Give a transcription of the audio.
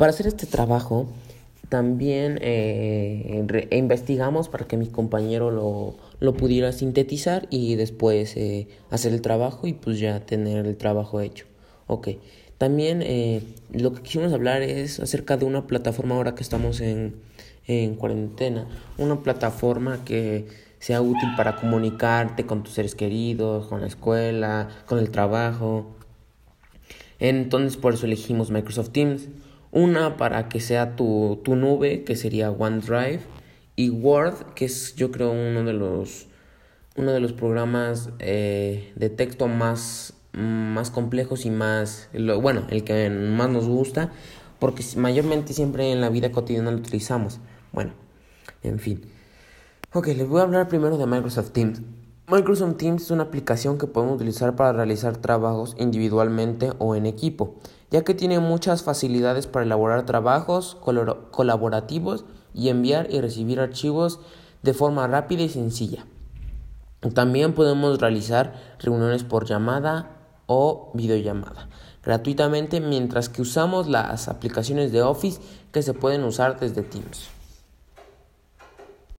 Para hacer este trabajo, también eh, investigamos para que mi compañero lo, lo pudiera sintetizar y después eh, hacer el trabajo y pues ya tener el trabajo hecho. Ok, también eh, lo que quisimos hablar es acerca de una plataforma ahora que estamos en, en cuarentena, una plataforma que sea útil para comunicarte con tus seres queridos, con la escuela, con el trabajo. Entonces por eso elegimos Microsoft Teams. Una para que sea tu, tu nube, que sería OneDrive, y Word, que es yo creo uno de los, uno de los programas eh, de texto más, más complejos y más, bueno, el que más nos gusta, porque mayormente siempre en la vida cotidiana lo utilizamos. Bueno, en fin. Ok, les voy a hablar primero de Microsoft Teams. Microsoft Teams es una aplicación que podemos utilizar para realizar trabajos individualmente o en equipo, ya que tiene muchas facilidades para elaborar trabajos colaborativos y enviar y recibir archivos de forma rápida y sencilla. También podemos realizar reuniones por llamada o videollamada gratuitamente mientras que usamos las aplicaciones de Office que se pueden usar desde Teams.